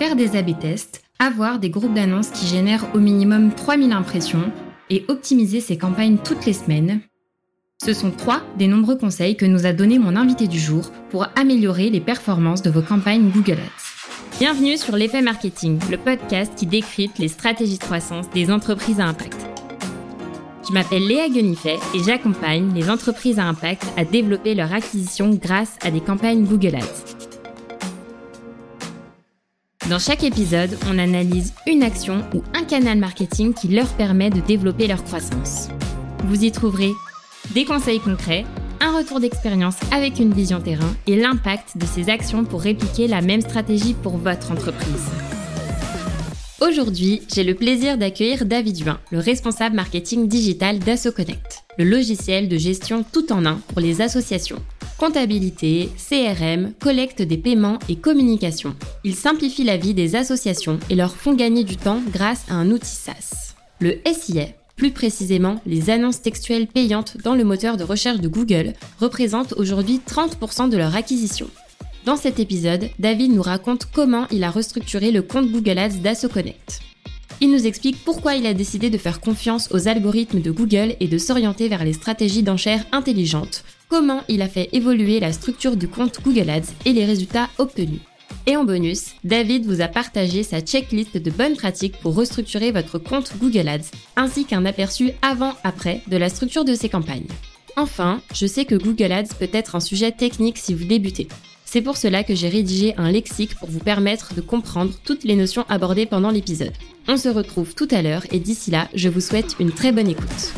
faire des A-B tests, avoir des groupes d'annonces qui génèrent au minimum 3000 impressions et optimiser ses campagnes toutes les semaines. Ce sont trois des nombreux conseils que nous a donné mon invité du jour pour améliorer les performances de vos campagnes Google Ads. Bienvenue sur l'effet marketing, le podcast qui décrypte les stratégies de croissance des entreprises à impact. Je m'appelle Léa Guenifet et j'accompagne les entreprises à impact à développer leur acquisition grâce à des campagnes Google Ads. Dans chaque épisode, on analyse une action ou un canal marketing qui leur permet de développer leur croissance. Vous y trouverez des conseils concrets, un retour d'expérience avec une vision terrain et l'impact de ces actions pour répliquer la même stratégie pour votre entreprise. Aujourd'hui, j'ai le plaisir d'accueillir David Huin, le responsable marketing digital d'AssoConnect, le logiciel de gestion tout en un pour les associations comptabilité, CRM, collecte des paiements et communication. Ils simplifient la vie des associations et leur font gagner du temps grâce à un outil SaaS. Le SIA, plus précisément les annonces textuelles payantes dans le moteur de recherche de Google, représentent aujourd'hui 30% de leur acquisition. Dans cet épisode, David nous raconte comment il a restructuré le compte Google Ads d'AssoConnect. Il nous explique pourquoi il a décidé de faire confiance aux algorithmes de Google et de s'orienter vers les stratégies d'enchères intelligentes, comment il a fait évoluer la structure du compte Google Ads et les résultats obtenus. Et en bonus, David vous a partagé sa checklist de bonnes pratiques pour restructurer votre compte Google Ads, ainsi qu'un aperçu avant-après de la structure de ses campagnes. Enfin, je sais que Google Ads peut être un sujet technique si vous débutez. C'est pour cela que j'ai rédigé un lexique pour vous permettre de comprendre toutes les notions abordées pendant l'épisode. On se retrouve tout à l'heure et d'ici là, je vous souhaite une très bonne écoute.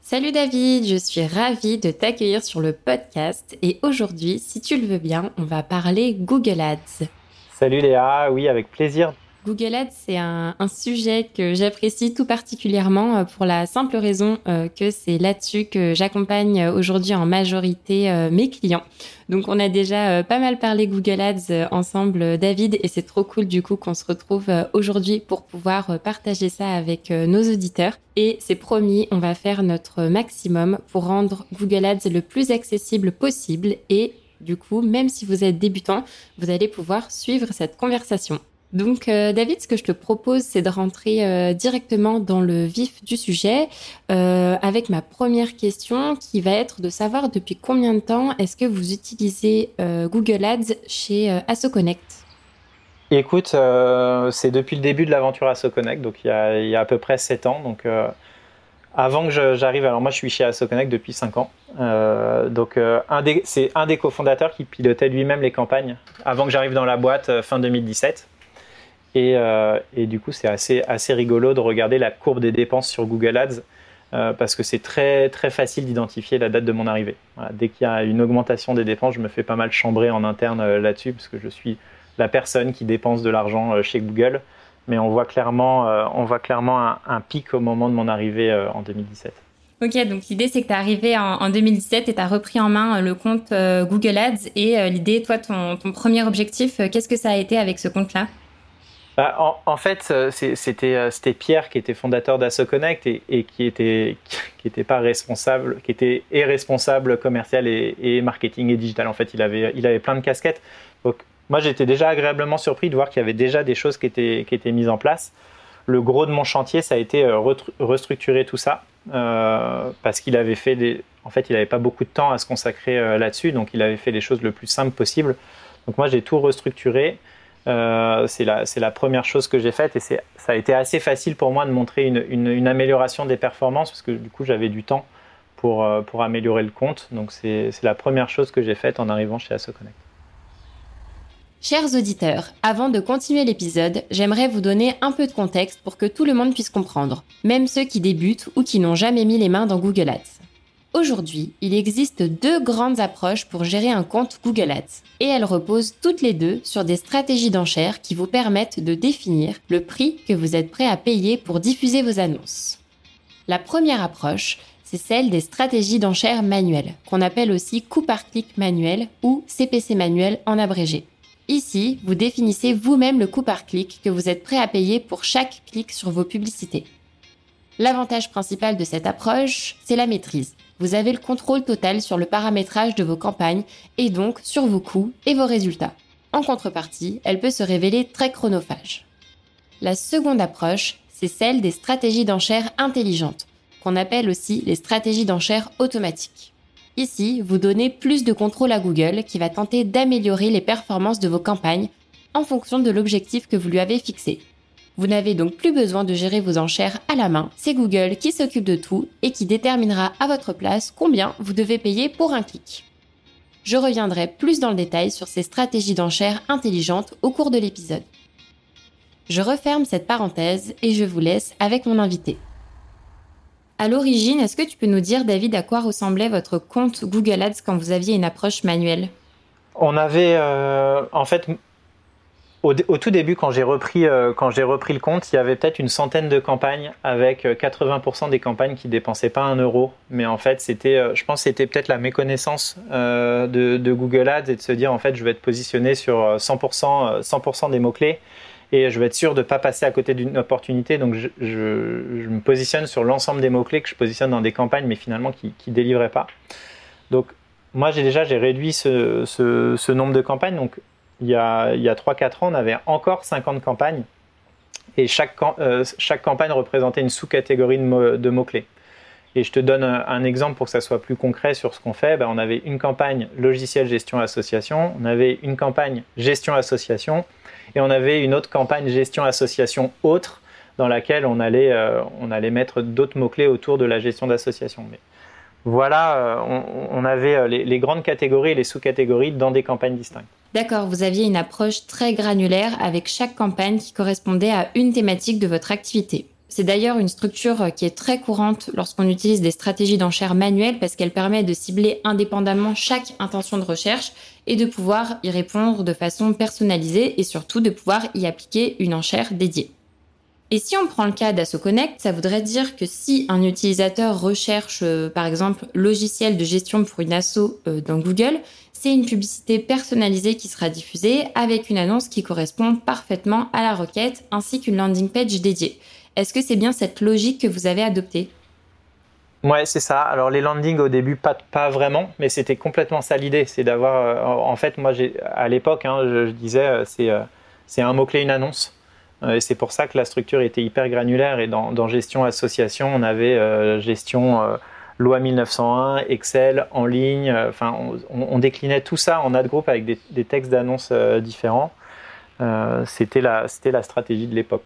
Salut David, je suis ravie de t'accueillir sur le podcast et aujourd'hui, si tu le veux bien, on va parler Google Ads. Salut Léa, oui avec plaisir Google Ads, c'est un, sujet que j'apprécie tout particulièrement euh, pour la simple raison euh, que c'est là-dessus que j'accompagne euh, aujourd'hui en majorité mes clients. Donc on a déjà pas mal parlé Google Ads ensemble, David, et c'est trop cool du coup qu'on se retrouve aujourd'hui pour pouvoir partager ça avec nos auditeurs. Et c'est promis, on va faire notre maximum pour rendre Google Ads le plus accessible possible et du coup, même si vous êtes débutant, vous allez pouvoir suivre cette conversation. Donc, euh, David, ce que je te propose, c'est de rentrer euh, directement dans le vif du sujet euh, avec ma première question qui va être de savoir depuis combien de temps est-ce que vous utilisez Google Ads chez AssoConnect Écoute, c'est depuis le début de l'aventure AssoConnect, donc il y, a, à peu près 7 ans. Donc, avant que j'arrive, alors moi je suis chez AssoConnect depuis 5 ans. donc, c'est un des cofondateurs qui pilotait lui-même les campagnes avant que j'arrive dans la boîte fin 2017. Euh, et, du coup, c'est assez, assez rigolo de regarder la courbe des dépenses sur Google Ads euh, parce que c'est très, très facile d'identifier la date de mon arrivée. dès qu'il y a une augmentation des dépenses, je me fais pas mal chambrer en interne euh, là-dessus parce que je suis la personne qui dépense de l'argent chez Google. Mais on voit clairement, on voit clairement un, pic au moment de mon arrivée en 2017. Ok, donc l'idée c'est que tu es arrivé en, 2017 et tu as repris en main le compte Google Ads. Et l'idée, toi, ton, ton premier objectif, qu'est-ce que ça a été avec ce compte-là? Bah, en, fait, euh, euh, c'était Pierre qui était fondateur d'AssoConnect et, qui était pas responsable, qui était et commercial et, marketing et digital. En fait, il avait plein de casquettes. Donc moi, j'étais déjà agréablement surpris de voir qu'il y avait déjà des choses qui étaient mises en place. Le gros de mon chantier, ça a été euh, restructurer tout ça parce qu'il n'avait pas beaucoup de temps à se consacrer là-dessus, donc il avait fait les choses le plus simple possible. Donc moi, j'ai tout restructuré. Euh, c'est la, première chose que j'ai faite et ça a été assez facile pour moi de montrer une, amélioration des performances parce que du coup j'avais du temps pour, euh, pour améliorer le compte. Donc c'est la première chose que j'ai faite en arrivant chez AssoConnect. Chers auditeurs, avant de continuer l'épisode, j'aimerais vous donner un peu de contexte pour que tout le monde puisse comprendre, même ceux qui débutent ou qui n'ont jamais mis les mains dans Google Ads. Aujourd'hui, il existe deux grandes approches pour gérer un compte Google Ads et elles reposent toutes les deux sur des stratégies d'enchères qui vous permettent de définir le prix que vous êtes prêt à payer pour diffuser vos annonces. La première approche, c'est celle des stratégies d'enchères manuelles, qu'on appelle aussi coût par clic manuel ou CPC manuel en abrégé. Ici, vous définissez vous-même le coût par clic que vous êtes prêt à payer pour chaque clic sur vos publicités. L'avantage principal de cette approche, c'est la maîtrise vous avez le contrôle total sur le paramétrage de vos campagnes et donc sur vos coûts et vos résultats. En contrepartie, elle peut se révéler très chronophage. La seconde approche, c'est celle des stratégies d'enchères intelligentes, qu'on appelle aussi les stratégies d'enchères automatiques. Ici, vous donnez plus de contrôle à Google qui va tenter d'améliorer les performances de vos campagnes en fonction de l'objectif que vous lui avez fixé. Vous n'avez donc plus besoin de gérer vos enchères à la main, c'est Google qui s'occupe de tout et qui déterminera à votre place combien vous devez payer pour un clic. Je reviendrai plus dans le détail sur ces stratégies d'enchères intelligentes au cours de l'épisode. Je referme cette parenthèse et je vous laisse avec mon invité. À l'origine, est-ce que tu peux nous dire, David, à quoi ressemblait votre compte Google Ads quand vous aviez une approche manuelle? On avait, euh, en fait, au, tout début, quand j'ai repris, euh, repris le compte, il y avait peut-être une centaine de campagnes avec 80% euh, des campagnes qui dépensaient pas un euro. Mais en fait, c'était, je pense, c'était peut-être la méconnaissance de, Google Ads et de se dire, en fait, je vais être positionné sur 100%, 100% des mots clés et je vais être sûr de ne pas passer à côté d'une opportunité. Donc je, me positionne sur l'ensemble des mots-clés que je positionne dans des campagnes, mais finalement qui ne délivraient pas. Donc moi j'ai déjà réduit ce, nombre de campagnes. Donc il y a, il y a 3-4 ans, on avait encore 50 campagnes. Et chaque, euh, chaque campagne représentait une sous-catégorie de, mots-clés. Et je te donne un, exemple pour que ça soit plus concret sur ce qu'on fait. Ben, on avait une campagne logiciel gestion association, on avait une campagne gestion association, et on avait une autre campagne gestion association autre dans laquelle on allait, euh, on allait mettre d'autres mots-clés autour de la gestion d'association. Voilà, euh, on, avait les, grandes catégories et les sous-catégories dans des campagnes distinctes. D'accord, vous aviez une approche très granulaire avec chaque campagne qui correspondait à une thématique de votre activité. C'est d'ailleurs une structure qui est très courante lorsqu'on utilise des stratégies d'enchères manuelles parce qu'elle permet de cibler indépendamment chaque intention de recherche et de pouvoir y répondre de façon personnalisée et surtout de pouvoir y appliquer une enchère dédiée. Et si on prend le cas d'AssoConnect, ça voudrait dire que si un utilisateur recherche euh, par exemple logiciel de gestion pour une asso euh, dans Google, c'est une publicité personnalisée qui sera diffusée avec une annonce qui correspond parfaitement à la requête ainsi qu'une landing page dédiée. Est-ce que c'est bien cette logique que vous avez adoptée? Ouais, c'est ça. Alors les landings au début, pas, pas vraiment, mais c'était complètement ça l'idée. C'est d'avoir, euh, en fait, moi, à l'époque, hein, je, disais, euh, c'est, euh, c'est un mot-clé, une annonce. et c'est pour ça que la structure était hyper granulaire. Et dans, gestion association, on avait gestion loi 1901, Excel, en ligne. Enfin, on, déclinait tout ça en ad group avec des, textes d'annonces différents. c'était la, la stratégie de l'époque.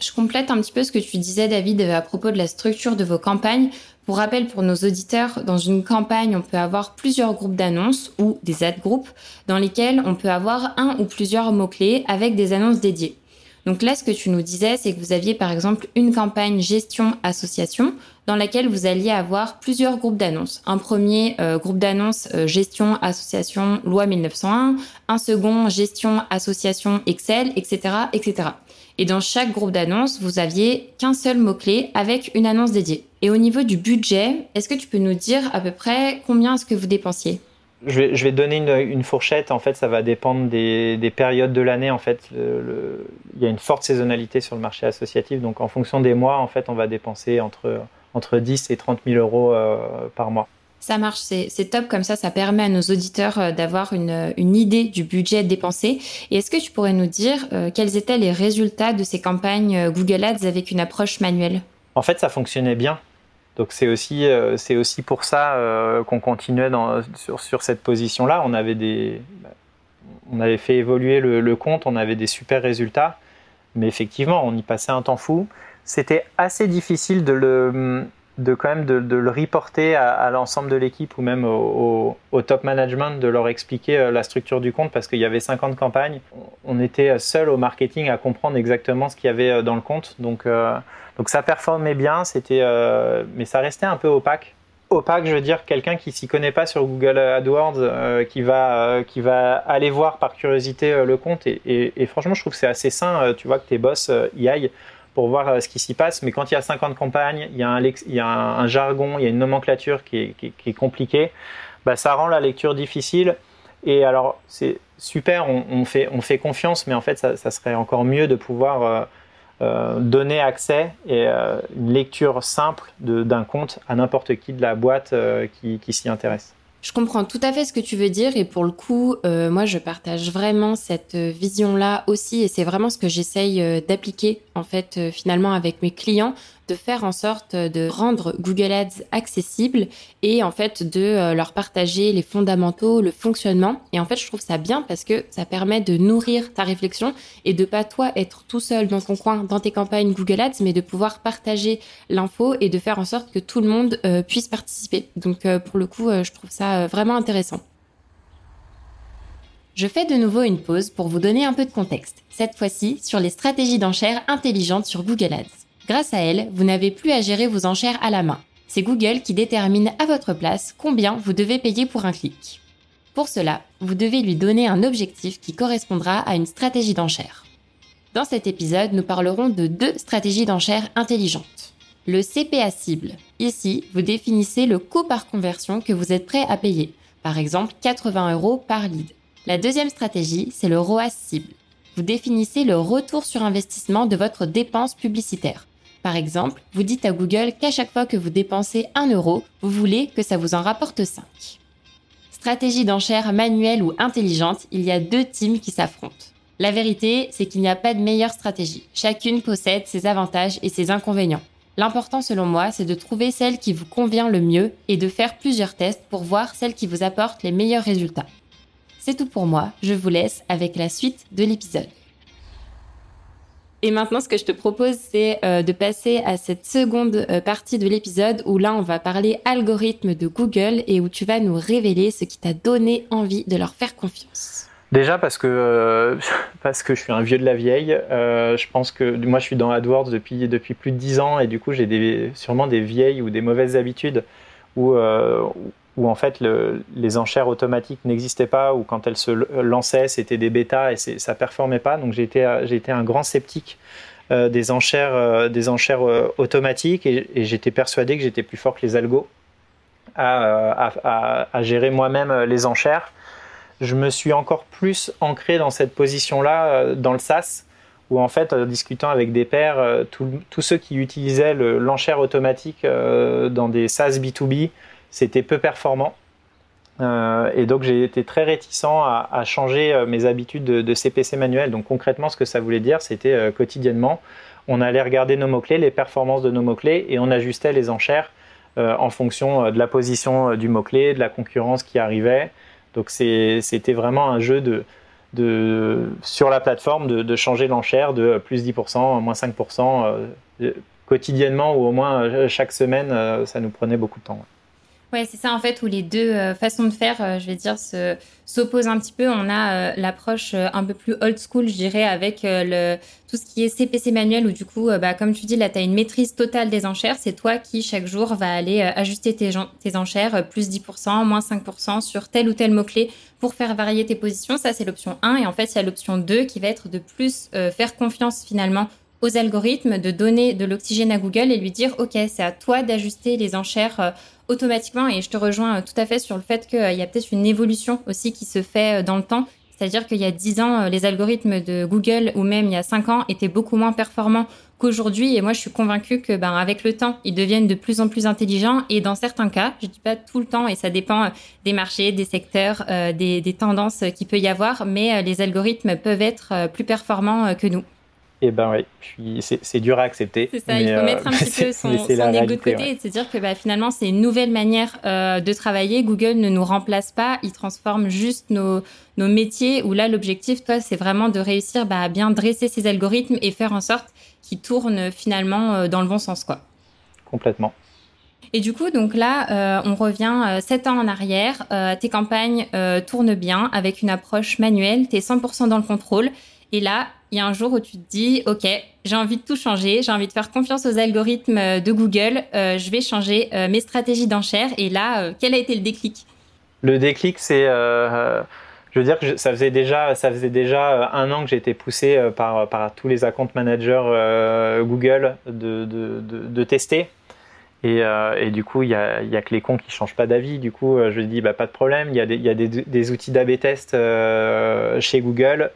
Je complète un petit peu ce que tu disais, David, à propos de la structure de vos campagnes. Pour rappel, pour nos auditeurs, dans une campagne, on peut avoir plusieurs groupes d'annonces ou des ad groupes dans lesquels on peut avoir un ou plusieurs mots-clés avec des annonces dédiées. Donc là, ce que tu nous disais, c'est que vous aviez par exemple une campagne gestion association dans laquelle vous alliez avoir plusieurs groupes d'annonces. Un premier euh, groupe d'annonces euh, gestion association loi 1901, un second gestion association Excel, etc., etc. Et dans chaque groupe d'annonces, vous aviez qu'un seul mot-clé avec une annonce dédiée. Et au niveau du budget, est-ce que tu peux nous dire à peu près combien est-ce que vous dépensiez? Je vais, je vais, donner une, fourchette. En fait, ça va dépendre des, périodes de l'année. En fait, il y a une forte saisonnalité sur le marché associatif. Donc, en fonction des mois, en fait, on va dépenser entre, entre 10 et 30 000 euros euh, par mois. Ça marche, c'est top comme ça, ça permet à nos auditeurs euh, d'avoir une, une, idée du budget dépensé. Et est-ce que tu pourrais nous dire euh, quels étaient les résultats de ces campagnes Google Ads avec une approche manuelle? En fait, ça fonctionnait bien. Donc c'est aussi, c'est aussi pour ça qu'on continuait sur, cette position-là. On avait on avait fait évoluer le, compte, on avait des super résultats, mais effectivement, on y passait un temps fou. C'était assez difficile de le de quand même de, le reporter à, l'ensemble de l'équipe ou même au, top management, de leur expliquer euh, la structure du compte parce qu'il y avait 50 campagnes. On était seul au marketing à comprendre exactement ce qu'il y avait euh, dans le compte. Donc, euh, donc ça performait bien, c'était, mais ça restait un peu opaque. Opaque, je veux dire, quelqu'un qui s'y connaît pas sur Google AdWords, qui, va, qui va aller voir par curiosité le compte. Et, franchement, je trouve que c'est assez sain, tu vois, que tes boss y aillent pour voir euh, ce qui s'y passe. Mais quand il y a 50 campagnes, il y a un, il y a un jargon, il y a une nomenclature qui est, compliquée, bah, ça rend la lecture difficile. Et alors, c'est super, on, fait, on fait confiance, mais en fait, ça, serait encore mieux de pouvoir euh, euh donner accès et une lecture simple d'un compte à n'importe qui de la boîte qui s'y intéresse. Je comprends tout à fait ce que tu veux dire et pour le coup, euh, moi je partage vraiment cette vision-là aussi et c'est vraiment ce que j'essaye euh, d'appliquer en fait euh, finalement avec mes clients de faire en sorte de rendre Google Ads accessible et en fait de euh, leur partager les fondamentaux, le fonctionnement. Et en fait, je trouve ça bien parce que ça permet de nourrir ta réflexion et de pas toi être tout seul dans ton coin, dans tes campagnes Google Ads, mais de pouvoir partager l'info et de faire en sorte que tout le monde euh, puisse participer. Donc euh, pour le coup, je trouve ça vraiment intéressant. Je fais de nouveau une pause pour vous donner un peu de contexte, cette fois-ci sur les stratégies d'enchères intelligentes sur Google Ads. Grâce à elle, vous n'avez plus à gérer vos enchères à la main. C'est Google qui détermine à votre place combien vous devez payer pour un clic. Pour cela, vous devez lui donner un objectif qui correspondra à une stratégie d'enchère. Dans cet épisode, nous parlerons de deux stratégies d'enchères intelligentes. Le CPA cible. Ici, vous définissez le coût par conversion que vous êtes prêt à payer. Par exemple, 80 euros par lead. La deuxième stratégie, c'est le ROAS cible. Vous définissez le retour sur investissement de votre dépense publicitaire. Par exemple, vous dites à Google qu'à chaque fois que vous dépensez 1 euro, vous voulez que ça vous en rapporte 5. Stratégie d'enchère manuelle ou intelligente, il y a deux teams qui s'affrontent. La vérité, c'est qu'il n'y a pas de meilleure stratégie. Chacune possède ses avantages et ses inconvénients. L'important selon moi, c'est de trouver celle qui vous convient le mieux et de faire plusieurs tests pour voir celle qui vous apporte les meilleurs résultats. C'est tout pour moi, je vous laisse avec la suite de l'épisode. Et maintenant, ce que je te propose, c'est euh, de passer à cette seconde euh, partie de l'épisode où là, on va parler algorithme de Google et où tu vas nous révéler ce qui t'a donné envie de leur faire confiance. Déjà parce que euh, parce que je suis un vieux de la vieille. je pense que moi, je suis dans AdWords depuis depuis plus de dix ans et du coup, j'ai des, sûrement des vieilles ou des mauvaises habitudes où où en fait les enchères automatiques n'existaient pas, ou quand elles se lançaient, c'était des bêtas et ça performait pas. Donc été, un grand sceptique euh, des enchères, euh, des enchères euh, automatiques et, j'étais persuadé que j'étais plus fort que les algos à, gérer moi-même les enchères. Je me suis encore plus ancré dans cette position-là dans le SaaS, où en fait, en discutant avec des pairs, tous ceux qui utilisaient l'enchère automatique dans des SaaS B2B, c'était peu performant. Euh, et donc j'ai été très réticent à, changer euh, mes habitudes de, CPC manuel. Donc concrètement, ce que ça voulait dire, c'était euh, quotidiennement, on allait regarder nos mots-clés, les performances de nos mots-clés, et on ajustait les enchères en fonction de la position du mot-clé, de la concurrence qui arrivait. Donc c'était vraiment un jeu de, sur la plateforme de, changer l'enchère de plus 10%, moins 5% quotidiennement ou au moins chaque semaine, ça nous prenait beaucoup de temps. C'est ça en fait où les deux euh, façons de faire, euh, je vais dire, s'opposent un petit peu. On a euh, l'approche un peu plus old school, je dirais, avec le tout ce qui est CPC manuel où du coup, bah, comme tu dis, là, tu as une maîtrise totale des enchères. C'est toi qui, chaque jour, va aller ajuster tes, tes enchères, plus 10%, moins 5% sur tel ou tel mot-clé pour faire varier tes positions. Ça, c'est l'option 1. Et en fait, il y a l'option 2 qui va être de plus faire confiance finalement aux algorithmes, de donner de l'oxygène à Google et lui dire, OK, c'est à toi d'ajuster les enchères automatiquement. Et je te rejoins euh, tout à fait sur le fait qu'il euh, y a peut-être une évolution aussi qui se fait euh, dans le temps. C'est-à-dire qu'il y a 10 ans, les algorithmes de Google ou même il y a 5 ans étaient beaucoup moins performants qu'aujourd'hui. Et moi, je suis convaincue que, ben, avec le temps, ils deviennent de plus en plus intelligents. Et dans certains cas, je dis pas tout le temps, et ça dépend des marchés, des secteurs, des, des, tendances qu'il peut y avoir, mais les algorithmes peuvent être plus performants que nous. Eh ben oui, c'est dur à accepter. C'est ça, il faut mettre un petit peu son, son ego de côté et se dire que bah, finalement c'est une nouvelle manière euh, de travailler. Google ne nous remplace pas, il transforme juste nos, nos métiers où là l'objectif, toi, c'est vraiment de réussir bah, à bien dresser ces algorithmes et faire en sorte qu'ils tournent finalement euh, dans le bon sens. quoi. Complètement. Et du coup, donc là, euh, on revient sept ans en arrière. tes campagnes tournent bien avec une approche manuelle. Tu es 100% dans le contrôle. Et là, il y a un jour où tu te dis, OK, j'ai envie de tout changer, j'ai envie de faire confiance aux algorithmes euh, de Google, euh, je vais changer euh, mes stratégies d'enchères. Et là, quel a été le déclic? Le déclic, c'est, je veux dire que ça faisait déjà, ça faisait déjà un an que j'étais poussé par, par tous les account managers Google de, de, de, tester. Et, et, du coup, il y a, a, que les cons qui changent pas d'avis. Du coup, je dis, bah, pas de problème. Il y a des, y a des outils d'AB test chez Google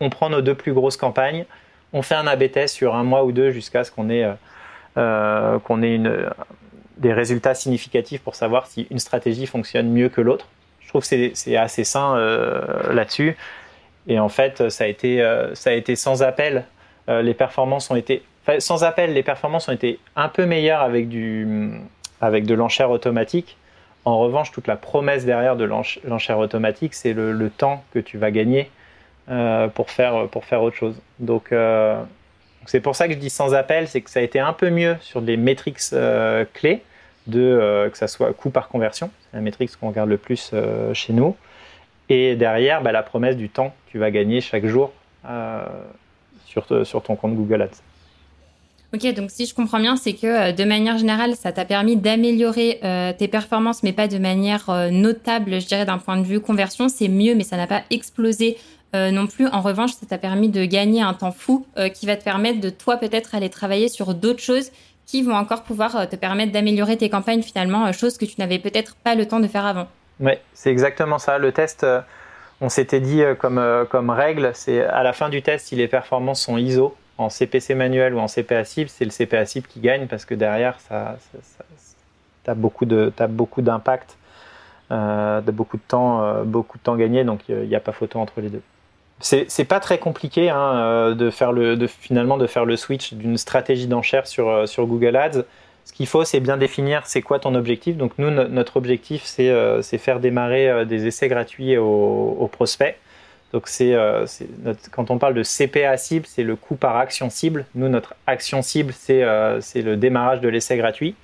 on prend nos deux plus grosses campagnes, on fait un AB test sur un mois ou deux jusqu'à ce qu'on ait, euh, euh, ait une, des résultats significatifs pour savoir si une stratégie fonctionne mieux que l'autre. Je trouve que c'est assez sain là-dessus. Et en fait, ça a été, ça a été sans appel. les performances ont été sans appel, les performances ont été un peu meilleures avec, du, avec de l'enchère automatique. En revanche, toute la promesse derrière de l'enchère automatique, c'est le, temps que tu vas gagner euh, pour, faire, pour faire autre chose. Donc, euh, c'est pour ça que je dis sans appel, c'est que ça a été un peu mieux sur des métriques euh, clés, de, que ça soit coût par conversion, c'est la métrique qu'on regarde le plus chez nous. Et derrière, bah, la promesse du temps que tu vas gagner chaque jour sur, sur ton compte Google Ads. Ok, donc si je comprends bien, c'est que de manière générale, ça t'a permis d'améliorer tes performances, mais pas de manière notable, je dirais, d'un point de vue conversion. C'est mieux, mais ça n'a pas explosé non plus. En revanche, ça t'a permis de gagner un temps fou qui va te permettre de, toi, peut-être aller travailler sur d'autres choses qui vont encore pouvoir te permettre d'améliorer tes campagnes, finalement, choses que tu n'avais peut-être pas le temps de faire avant. Oui, c'est exactement ça. Le test, on s'était dit comme, comme règle, c'est à la fin du test, si les performances sont ISO, en CPC manuel ou en CPA cible, c'est le CPA cible qui gagne parce que derrière, ça, tu as beaucoup d'impact, euh, de beaucoup de temps, euh, beaucoup de temps gagné, donc il n'y a pas photo entre les deux. C'est pas très compliqué hein, euh, de faire le, finalement de faire le switch d'une stratégie d'enchère sur, euh, sur Google Ads. Ce qu'il faut, c'est bien définir c'est quoi ton objectif. Donc nous, notre objectif, c'est faire démarrer des essais gratuits aux, prospects. Donc euh, quand on parle de CPA cible, c'est le coût par action cible. Nous, notre action cible, c'est euh, le démarrage de l'essai gratuit.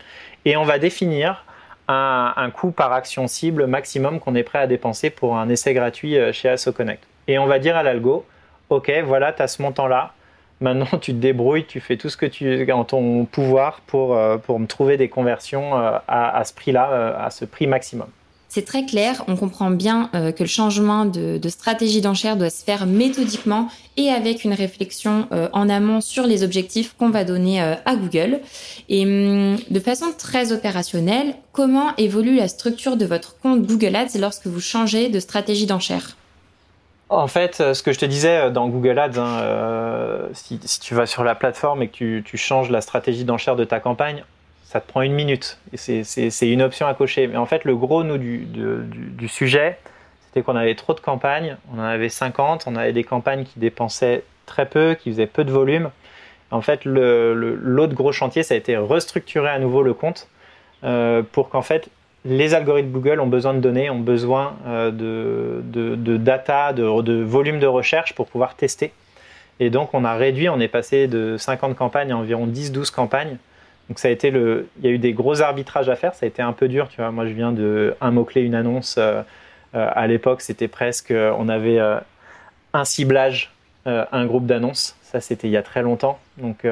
Et on va définir un, coût par action cible maximum qu'on est prêt à dépenser pour un essai gratuit euh, chez AssoConnect. Et on va dire à l'algo, OK, voilà, tu as ce montant-là. Maintenant, tu te débrouilles, tu fais tout ce que tu en ton pouvoir pour, pour me trouver des conversions à, à ce prix-là, à ce prix maximum. C'est très clair, on comprend bien euh, que le changement de, stratégie d'enchère doit se faire méthodiquement et avec une réflexion euh, en amont sur les objectifs qu'on va donner euh, à Google. Et hum, de façon très opérationnelle, comment évolue la structure de votre compte Google Ads lorsque vous changez de stratégie d'enchère en fait, ce que je te disais dans Google Ads, hein, si, tu vas sur la plateforme et que tu changes la stratégie d'enchère de ta campagne, ça te prend une minute. C'est une option à cocher. Mais en fait, le gros nous, du, sujet, c'était qu'on avait trop de campagnes. On en avait 50. On avait des campagnes qui dépensaient très peu, qui faisaient peu de volume. En fait, l'autre gros chantier, ça a été restructurer à nouveau le compte euh, pour qu'en fait, les algorithmes Google ont besoin de données, ont besoin euh, de, data, de, volume de recherche pour pouvoir tester. Et donc, on a réduit, on est passé de 50 campagnes à environ 10-12 campagnes donc ça a été le, il y a eu des gros arbitrages à faire. Ça a été un peu dur, tu vois. Moi, je viens de un mot clé, une annonce. Euh, euh, à l'époque, c'était presque, on avait un ciblage, un groupe d'annonces. Ça, c'était il y a très longtemps. Donc,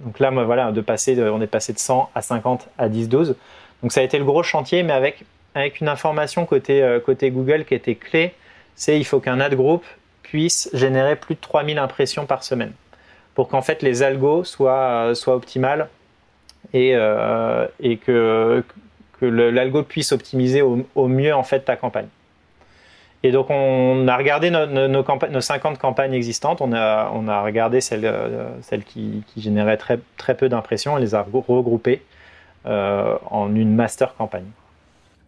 donc là, moi, voilà, de passer, on est passé de 100 à 50 à 10, 12. Donc ça a été le gros chantier, mais avec une information côté côté Google qui était clé, c'est il faut qu'un ad group puisse générer plus de 3000 impressions par semaine pour qu'en fait les algos soient, soient optimales et, euh, que, l'algo puisse optimiser au, mieux en fait ta campagne. Et donc on a regardé nos, nos, nos 50 campagnes existantes, on a, regardé celles, euh, qui, généraient très, très peu d'impressions, on les a regroupées euh, en une master campagne.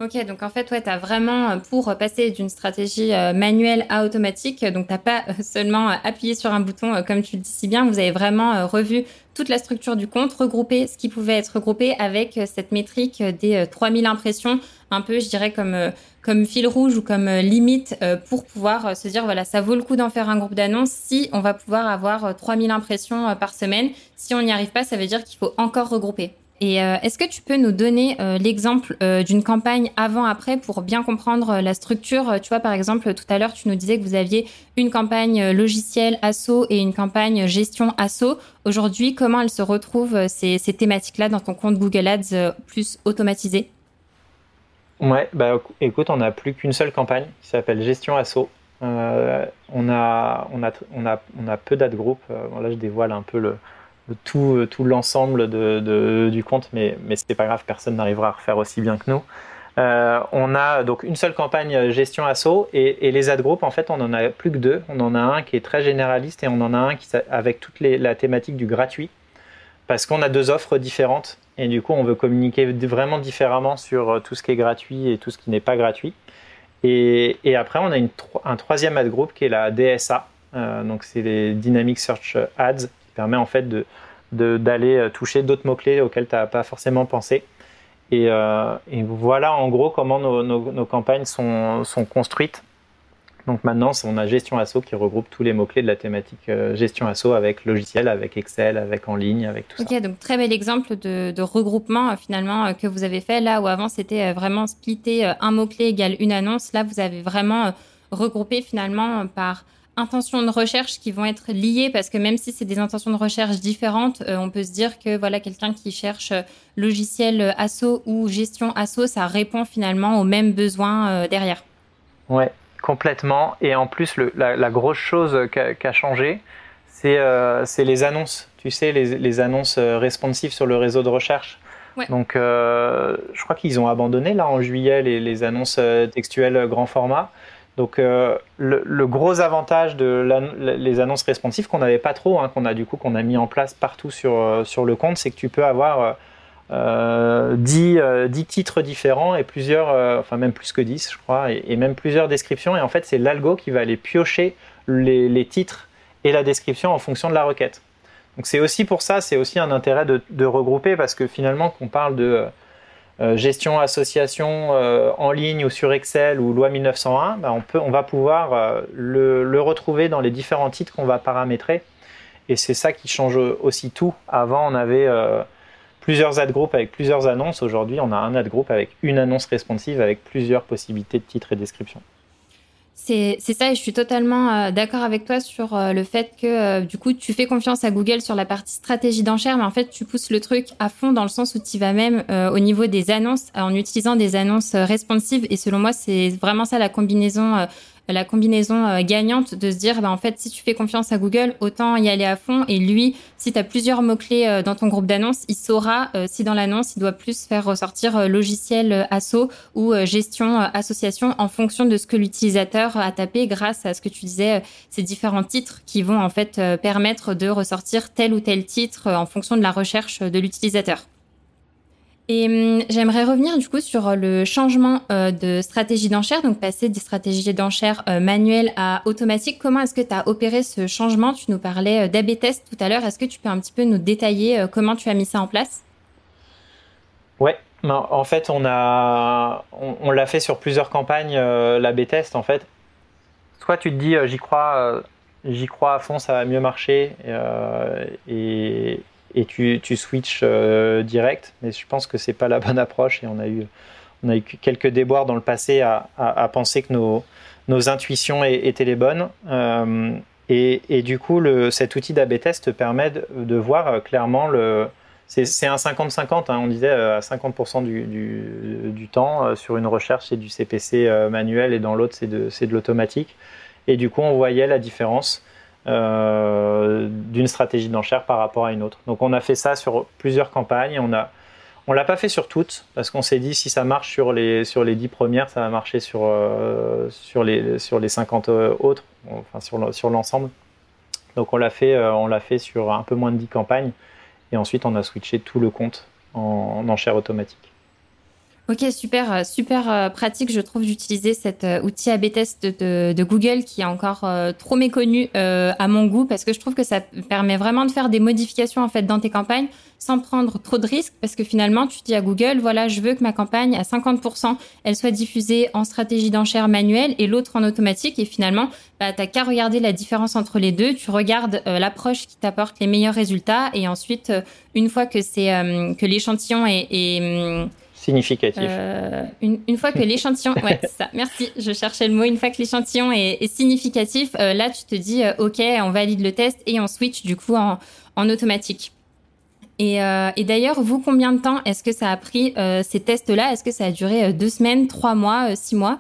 Ok, donc en fait, ouais, tu as vraiment, euh, pour passer d'une stratégie euh, manuelle à automatique, donc tu pas euh, seulement appuyé sur un bouton, comme tu le dis si bien, vous avez vraiment revu toute la structure du compte, regroupé ce qui pouvait être regroupé avec cette métrique des 3000 impressions, un peu, je dirais, comme, comme fil rouge ou comme limite pour pouvoir se dire, voilà, ça vaut le coup d'en faire un groupe d'annonces si on va pouvoir avoir 3000 impressions par semaine. Si on n'y arrive pas, ça veut dire qu'il faut encore regrouper. Et euh, est-ce que tu peux nous donner euh, l'exemple euh, d'une campagne avant-après pour bien comprendre la structure? Tu vois, par exemple, tout à l'heure, tu nous disais que vous aviez une campagne logicielle ASSO et une campagne gestion ASSO. Aujourd'hui, comment elles se retrouvent ces, thématiques-là dans ton compte Google Ads plus automatisé? Ouais, bah écoute, on n'a plus qu'une seule campagne qui s'appelle gestion ASSO. on, a, on, a, on, a, on a peu d'ad group. là, je dévoile un peu le, tout, euh, tout l'ensemble du compte, mais, mais c'est pas grave, personne n'arrivera à refaire aussi bien que nous. Euh, on a donc une seule campagne gestion asso et, les ad groups en fait on en a plus que deux. On en a un qui est très généraliste et on en a un qui avec toute la thématique du gratuit parce qu'on a deux offres différentes Et du coup, on veut communiquer vraiment différemment sur tout ce qui est gratuit et tout ce qui n'est pas gratuit. Et, après, on a un troisième ad group qui est la DSA. donc, c'est les Dynamic Search Ads qui permet en fait de, d'aller toucher d'autres mots-clés auxquels tu n'as pas forcément pensé. Et, voilà en gros comment nos, campagnes sont, sont, construites donc maintenant, on a gestion asso qui regroupe tous les mots-clés de la thématique euh, gestion asso avec logiciel, avec Excel, avec en ligne, avec tout ça. Ok, donc très bel exemple de, regroupement euh, finalement euh, que vous avez fait là où avant c'était vraiment splitté un mot-clé égale une annonce. Là, vous avez vraiment regroupé finalement par intentions de recherche qui vont être liées parce que même si c'est des intentions de recherche différentes, on peut se dire que voilà quelqu'un qui cherche logiciel asso ou gestion asso, ça répond finalement aux mêmes besoins derrière. Ouais, Complètement. Et en plus, la, grosse chose qui a, changé, euh, c'est les annonces. Tu sais, les, annonces euh, responsives sur le réseau de recherche. Donc, euh, je crois qu'ils ont abandonné là en juillet les, annonces textuelles grand format. Donc, le, gros avantage de les annonces responsives qu'on n'avait pas trop, hein, qu'on a du coup qu'on a mis en place partout sur, sur le compte, c'est que tu peux avoir 10, euh, 10, euh, titres différents et plusieurs, euh, enfin même plus que 10 je crois, et, même plusieurs descriptions. Et en fait, c'est l'algo qui va aller piocher les, titres et la description en fonction de la requête. Donc c'est aussi pour ça, c'est aussi un intérêt de, regrouper parce que finalement, qu'on parle de gestion association en ligne ou sur Excel ou loi 1901, bah, on, peut, on va pouvoir le, le, retrouver dans les différents titres qu'on va paramétrer. Et c'est ça qui change aussi tout. Avant, on avait plusieurs ad groups avec plusieurs annonces. Aujourd'hui, on a un ad group avec une annonce responsive avec plusieurs possibilités de titres et descriptions. C'est ça, et je suis totalement euh, d'accord avec toi sur euh, le fait que euh, du coup, tu fais confiance à Google sur la partie stratégie d'enchère, mais en fait, tu pousses le truc à fond dans le sens où tu vas même au niveau des annonces en utilisant des annonces responsives. Et selon moi, c'est vraiment ça la combinaison la combinaison euh, gagnante de se dire, bah, en fait, si tu fais confiance à Google, autant y aller à fond. Et lui, si tu as plusieurs mots-clés euh, dans ton groupe d'annonces, il saura euh, si dans l'annonce, il doit plus faire ressortir logiciel asso ou gestion association en fonction de ce que l'utilisateur a tapé grâce à ce que tu disais, ces différents titres qui vont en fait permettre de ressortir tel ou tel titre en fonction de la recherche de l'utilisateur. Et hum, j'aimerais revenir du coup sur le changement euh, de stratégie d'enchère, donc passer des stratégies d'enchère euh, manuelles à automatiques. Comment est-ce que tu as opéré ce changement? Tu nous parlais euh, d'AB test tout à l'heure. Est-ce que tu peux un petit peu nous détailler comment tu as mis ça en place? Ouais, en fait, on a, on, l'a fait sur plusieurs campagnes, l'AB test. En fait, soit tu te dis, j'y crois, j'y crois à fond, ça va mieux marcher, et, et tu, tu switches euh, direct. Mais je pense que c'est pas la bonne approche et on a eu, on a eu quelques déboires dans le passé à, penser que nos, nos intuitions étaient les bonnes. Euh, et, du coup, cet outil d'AB test te permet de, voir euh, clairement le. C'est un 50-50, hein, on disait à 50% du, du, du, temps sur une recherche c'est du CPC manuel et dans l'autre c'est de, de l'automatique. Et du coup, on voyait la différence. Euh, d'une stratégie d'enchère par rapport à une autre. Donc on a fait ça sur plusieurs campagnes. On a on l'a pas fait sur toutes parce qu'on s'est dit si ça marche sur les sur les 10 premières, ça va marcher sur euh, sur les sur les 50 euh, autres, enfin sur sur l'ensemble. Donc on l'a fait on l'a fait sur un peu moins de 10 campagnes et ensuite on a switché tout le compte en enchère automatique. Ok, super, euh, super euh, pratique, je trouve, d'utiliser cet euh, outil A/B test de, Google qui est encore trop méconnu à mon goût parce que je trouve que ça permet vraiment de faire des modifications en fait dans tes campagnes sans prendre trop de risques parce que finalement tu dis à Google voilà je veux que ma campagne à 50% elle soit diffusée en stratégie d'enchère manuelle et l'autre en automatique et finalement bah, t'as qu'à regarder la différence entre les deux tu regardes l'approche qui t'apporte les meilleurs résultats et ensuite une fois que c'est que l'échantillon est, est Significatif. Euh, une, fois que l'échantillon, ouais, ça. Merci, je cherchais le mot. Une fois que l'échantillon est, significatif, euh, là, tu te dis, euh, ok, on valide le test et on switch du coup en, automatique. Et, et d'ailleurs, vous, combien de temps est-ce que ça a pris ces tests-là? Est-ce que ça a duré deux semaines, trois mois, six mois?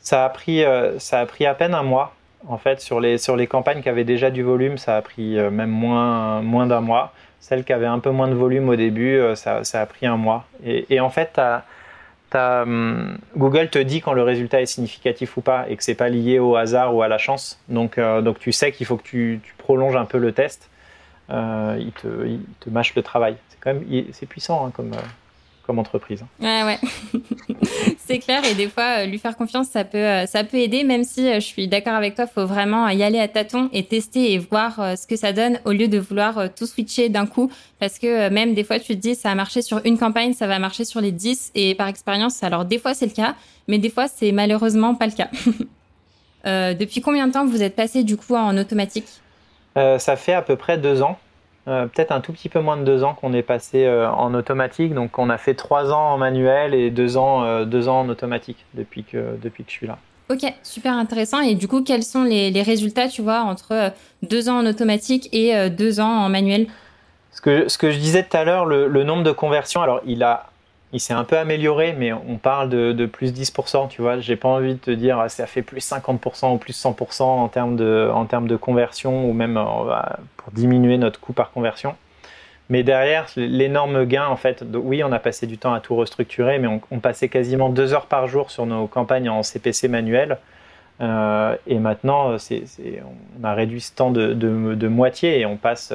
Ça a pris, ça a pris à peine un mois. En fait, sur les sur les campagnes qui avaient déjà du volume, ça a pris même moins moins d'un mois. Celle qui avait un peu moins de volume au début, euh, ça, a pris un mois. Et, en fait, hum, Google te dit quand le résultat est significatif ou pas et que c'est pas lié au hasard ou à la chance. Donc, euh, donc tu sais qu'il faut que tu, prolonges un peu le test. il, te, il te mâche le travail. C'est quand même c'est puissant hein, comme, comme entreprise. Ouais, ouais. c'est clair. Et des fois, euh, lui faire confiance, ça peut, euh, ça peut aider, même si euh, je suis d'accord avec toi, il faut vraiment y aller à tâtons et tester et voir ce que ça donne au lieu de vouloir tout switcher d'un coup. Parce que même des fois, tu te dis, ça a marché sur une campagne, ça va marcher sur les 10. Et par expérience, alors des fois, c'est le cas, mais des fois, c'est malheureusement pas le cas. depuis combien de temps vous êtes passé du coup en automatique? Ça fait à peu près deux ans. Euh, peut-être un tout petit peu moins de deux ans qu'on est passé euh, en automatique. Donc on a fait trois ans en manuel et deux ans, euh, deux ans en automatique depuis que, depuis que je suis là. Ok, super intéressant. Et du coup, quels sont les, les résultats, tu vois, entre deux ans en automatique et deux ans en manuel? Ce que, ce que je disais tout à l'heure, le, le, nombre de conversions, alors il a il s'est un peu amélioré, mais on parle de, plus 10%, tu vois. J'ai pas envie de te dire ça fait plus 50% ou plus 100% en termes de, en termes de conversion ou même euh, pour diminuer notre coût par conversion. Mais derrière, l'énorme gain, en fait, oui, on a passé du temps à tout restructurer, mais on, passait quasiment deux heures par jour sur nos campagnes en CPC manuel. Euh, et maintenant, on a réduit ce temps de, de moitié et on passe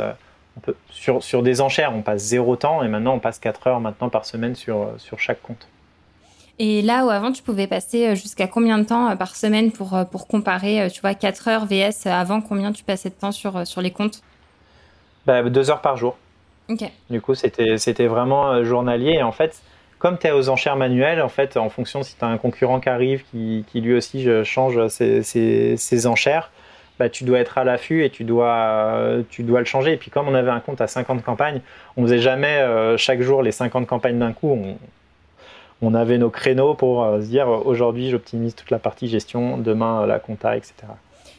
euh, sur, sur, des enchères, on passe zéro temps et maintenant on passe 4 heures maintenant par semaine sur, sur chaque compte. Et là où avant tu pouvais passer euh, jusqu'à combien de temps euh, par semaine pour, euh, pour comparer, tu vois, 4 heures VS avant combien tu passais de temps sur, sur les comptes? Bah, 2 heures par jour. Ok. Du coup, c'était vraiment journalier. Et en fait, comme tu es aux enchères manuelles, en fait, en fonction si tu as un concurrent qui arrive qui, qui lui aussi change ses, ses, ses enchères, bah, tu dois être à l'affût et tu dois, tu dois le changer. Et puis comme on avait un compte à 50 campagnes, on faisait jamais euh, chaque jour les 50 campagnes d'un coup. On, on, avait nos créneaux pour euh, se dire aujourd'hui j'optimise toute la partie gestion, demain la compta, etc.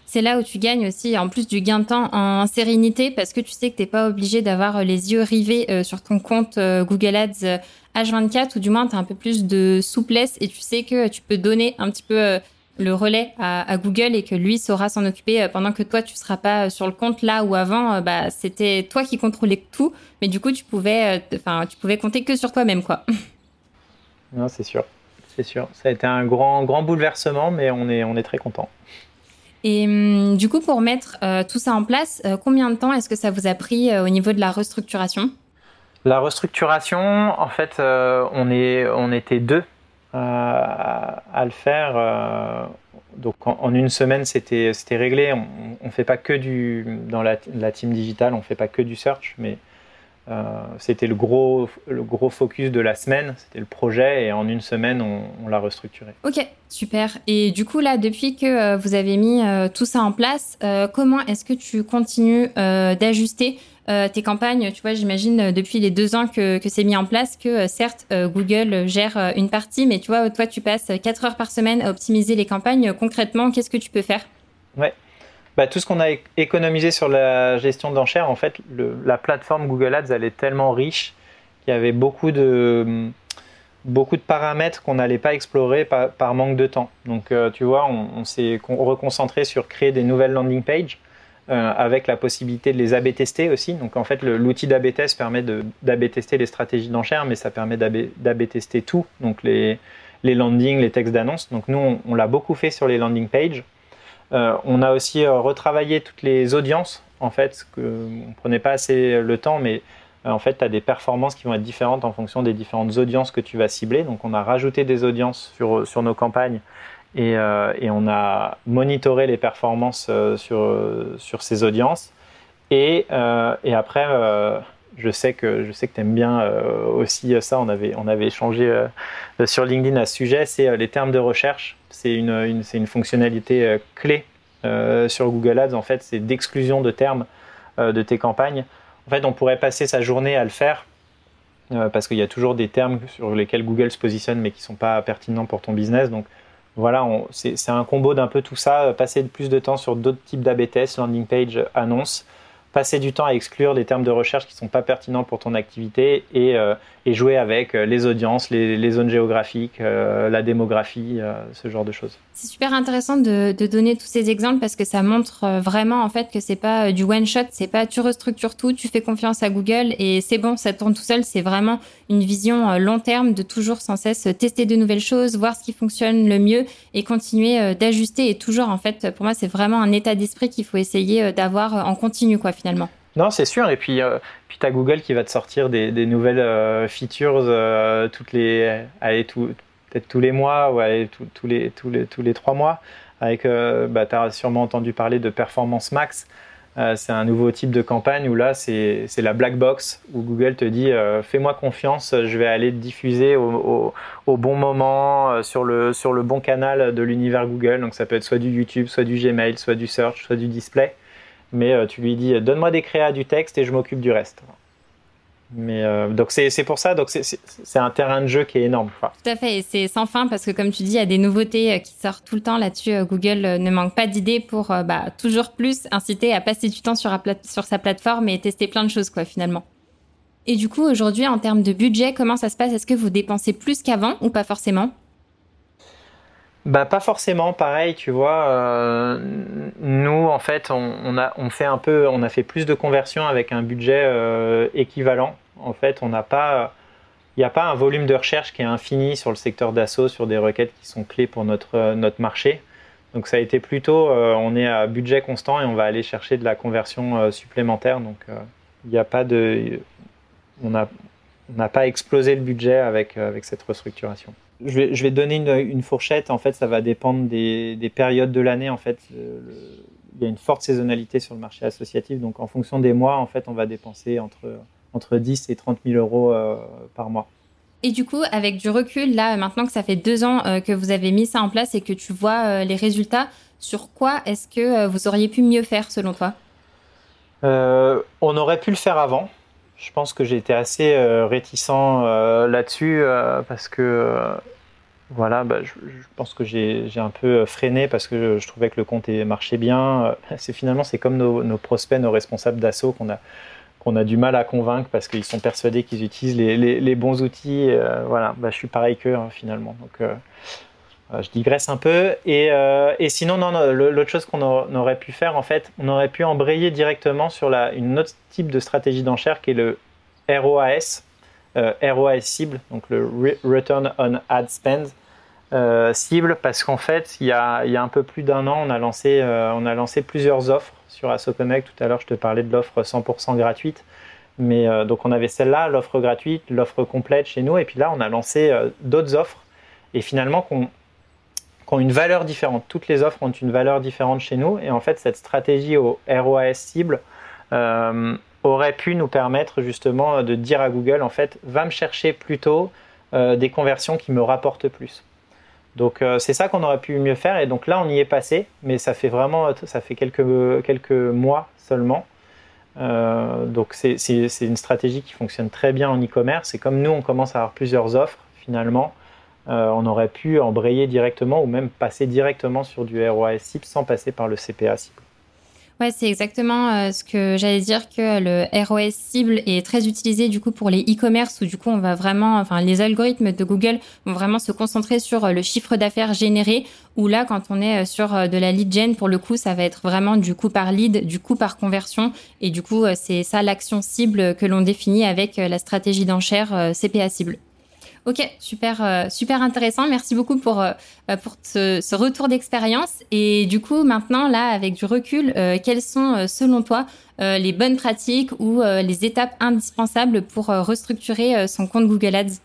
C'est là où tu gagnes aussi, en plus du gain de temps en sérénité, parce que tu sais que tu n'es pas obligé d'avoir les yeux rivés euh, sur ton compte Google Ads H24, ou du moins tu as un peu plus de souplesse et tu sais que tu peux donner un petit peu le relais à, Google et que lui saura s'en occuper euh, pendant que toi tu seras pas euh, sur le compte là où avant euh, bah c'était toi qui contrôlais tout mais du coup tu pouvais enfin tu pouvais compter que sur toi-même quoi. Non, c'est sûr. C'est sûr. Ça a été un grand grand bouleversement mais on est on est très content. Et hum, du coup pour mettre tout ça en place, combien de temps est-ce que ça vous a pris au niveau de la restructuration? La restructuration, en fait, on est on était deux à, le faire. Euh, donc en, une semaine, c'était réglé. On ne fait pas que du dans la, team digitale, on fait pas que du search, mais euh, c'était le gros, le gros focus de la semaine, c'était le projet et en une semaine, on, l'a restructuré. Ok, super. Et du coup, là, depuis que euh, vous avez mis tout ça en place, comment est-ce que tu continues d'ajuster euh, tes campagnes, tu vois, j'imagine euh, depuis les deux ans que, c'est mis en place que euh, certes Google gère une partie, mais tu vois, toi tu passes quatre heures par semaine à optimiser les campagnes. Concrètement, qu'est-ce que tu peux faire? Ouais. Bah, tout ce qu'on a économisé sur la gestion d'enchères, en fait, la plateforme Google Ads, elle est tellement riche qu'il y avait beaucoup de, beaucoup de paramètres qu'on n'allait pas explorer par, manque de temps. Donc, tu vois, on, on s'est reconcentré sur créer des nouvelles landing pages avec la possibilité de les AB tester aussi. Donc en fait, l'outil d'AB test permet d'AB tester les stratégies d'enchères, mais ça permet d'AB tester tout, donc les, les landings, les textes d'annonce. Donc nous, on, l'a beaucoup fait sur les landing pages. Euh, on a aussi euh, retravaillé toutes les audiences, en fait, que on ne prenait pas assez le temps, mais en fait, tu as des performances qui vont être différentes en fonction des différentes audiences que tu vas cibler. Donc on a rajouté des audiences sur, sur nos campagnes euh, et, on a monitoré les performances euh, sur, sur ces audiences. Et, euh, après, je sais que que tu aimes bien aussi ça. On avait on avait échangé sur LinkedIn à ce sujet. C'est les termes de recherche. C'est une, une une fonctionnalité clé sur Google Ads. En fait, c'est d'exclusion de termes de tes campagnes. En fait, on pourrait passer sa journée à le faire parce qu'il y a toujours des termes sur lesquels Google se positionne mais qui sont pas pertinents pour ton business. Donc voilà, c'est un combo d'un peu tout ça, passer plus de temps sur d'autres types d'AB landing page, annonce, passer du temps à exclure des termes de recherche qui ne sont pas pertinents pour ton activité et, euh, jouer avec euh, les audiences, les, zones géographiques, euh, la démographie, ce genre de choses. C'est super intéressant de, donner tous ces exemples parce que ça montre vraiment en fait que c'est pas du one shot, c'est pas tu restructures tout, tu fais confiance à Google et c'est bon, ça tourne tout seul. C'est vraiment une vision long terme de toujours sans cesse tester de nouvelles choses, voir ce qui fonctionne le mieux et continuer d'ajuster et toujours en fait pour moi c'est vraiment un état d'esprit qu'il faut essayer d'avoir en continu quoi. Non, c'est sûr. Et puis, puis tu as Google qui va te sortir des, nouvelles features toutes les, peut-être tous les mois ou tous, les, tous, les, tous les trois mois. Avec, bah, tu as sûrement entendu parler de Performance Max. Euh, c'est un nouveau type de campagne où là, c'est la black box, où Google te dit euh, fais-moi confiance, je vais aller te diffuser au, bon moment, euh, sur, le, sur le bon canal de l'univers Google. Donc ça peut être soit du YouTube, soit du Gmail, soit du search, soit du display. Mais tu lui dis donne-moi des créas du texte et je m'occupe du reste. Mais euh, donc c'est pour ça, donc c'est un terrain de jeu qui est énorme. Tout à fait, et c'est sans fin parce que comme tu dis, il y a des nouveautés euh, qui sortent tout le temps là-dessus. Euh, Google ne manque pas d'idées pour bah, toujours plus inciter à passer du temps sur, sur sa plateforme et tester plein de choses quoi finalement. Et du coup, aujourd'hui, en termes de budget, comment ça se passe? Est-ce que vous dépensez plus qu'avant ou pas forcément? Bah pas forcément, pareil, tu vois. nous, en fait, on, a on fait un peu, on a fait plus de conversions avec un budget équivalent en fait, on n'a pas, il n'y a pas un volume de recherche qui est infini sur le secteur d'assaut sur des requêtes qui sont clés pour notre, euh, notre marché. Donc ça a été plutôt, euh, on est à budget constant et on va aller chercher de la conversion euh, supplémentaire. Donc il n'y a pas de, on n'a on pas explosé le budget avec, avec cette restructuration. Je vais, je vais donner une, une, fourchette. En fait, ça va dépendre des, des périodes de l'année. En fait, il y a une forte saisonnalité sur le marché associatif. Donc en fonction des mois, en fait, on va dépenser entre entre 10 et 30 000 euros euh, par mois. Et du coup, avec du recul, là, maintenant que ça fait deux ans euh, que vous avez mis ça en place et que tu vois euh, les résultats, sur quoi est-ce que vous auriez pu mieux faire selon toi? On aurait pu le faire avant. Je pense que j'ai été assez réticent là-dessus parce que voilà, bah, je, pense que j'ai un peu freiné parce que je, trouvais que le compte marchait bien. C'est finalement c'est comme nos, prospects, nos responsables d'assaut qu'on a qu'on a du mal à convaincre parce qu'ils sont persuadés qu'ils utilisent les, bons outils. Euh, voilà, bah, je suis pareil qu'eux hein, finalement. Donc, euh, je digresse un peu. Et, euh, sinon, non, l'autre chose qu'on aurait pu faire, en fait, on aurait pu embrayer directement sur la, une autre type de stratégie d'enchère qui est le ROAS, ROAS cible, donc le Return on Ad Spend. Cible parce qu'en fait il y, a, un peu plus d'un an on a lancé, on a lancé plusieurs offres sur AssoConnect. Tout à l'heure, je te parlais de l'offre 100% gratuite. Mais euh, donc, on avait celle-là, l'offre gratuite, l'offre complète chez nous. Et puis là, on a lancé euh, d'autres offres. Et finalement, qu'on ont une valeur différente. Toutes les offres ont une valeur différente chez nous. Et en fait, cette stratégie au ROAS cible euh, aurait pu nous permettre justement de dire à Google, en fait, va me chercher plutôt des conversions qui me rapportent plus. Donc euh, c'est ça qu'on aurait pu mieux faire et donc là on y est passé, mais ça fait vraiment ça fait quelques, quelques mois seulement. Euh, donc c'est une stratégie qui fonctionne très bien en e-commerce et comme nous on commence à avoir plusieurs offres finalement, euh, on aurait pu embrayer directement ou même passer directement sur du ROAS cible sans passer par le CPA cible. Ouais, c'est exactement euh, ce que j'allais dire que le ROS cible est très utilisé du coup pour les e-commerce où du coup on va vraiment, enfin les algorithmes de Google vont vraiment se concentrer sur euh, le chiffre d'affaires généré. Ou là, quand on est euh, sur de la lead gen, pour le coup, ça va être vraiment du coup par lead, du coup par conversion, et du coup c'est ça l'action cible que l'on définit avec la stratégie d'enchère CPA cible. Ok, super, euh, super intéressant. Merci beaucoup pour, euh, euh, pour ce, retour d'expérience. Et du coup, maintenant, là, avec du recul, quelles sont, selon toi, les bonnes pratiques ou les étapes indispensables pour restructurer son compte Google Ads?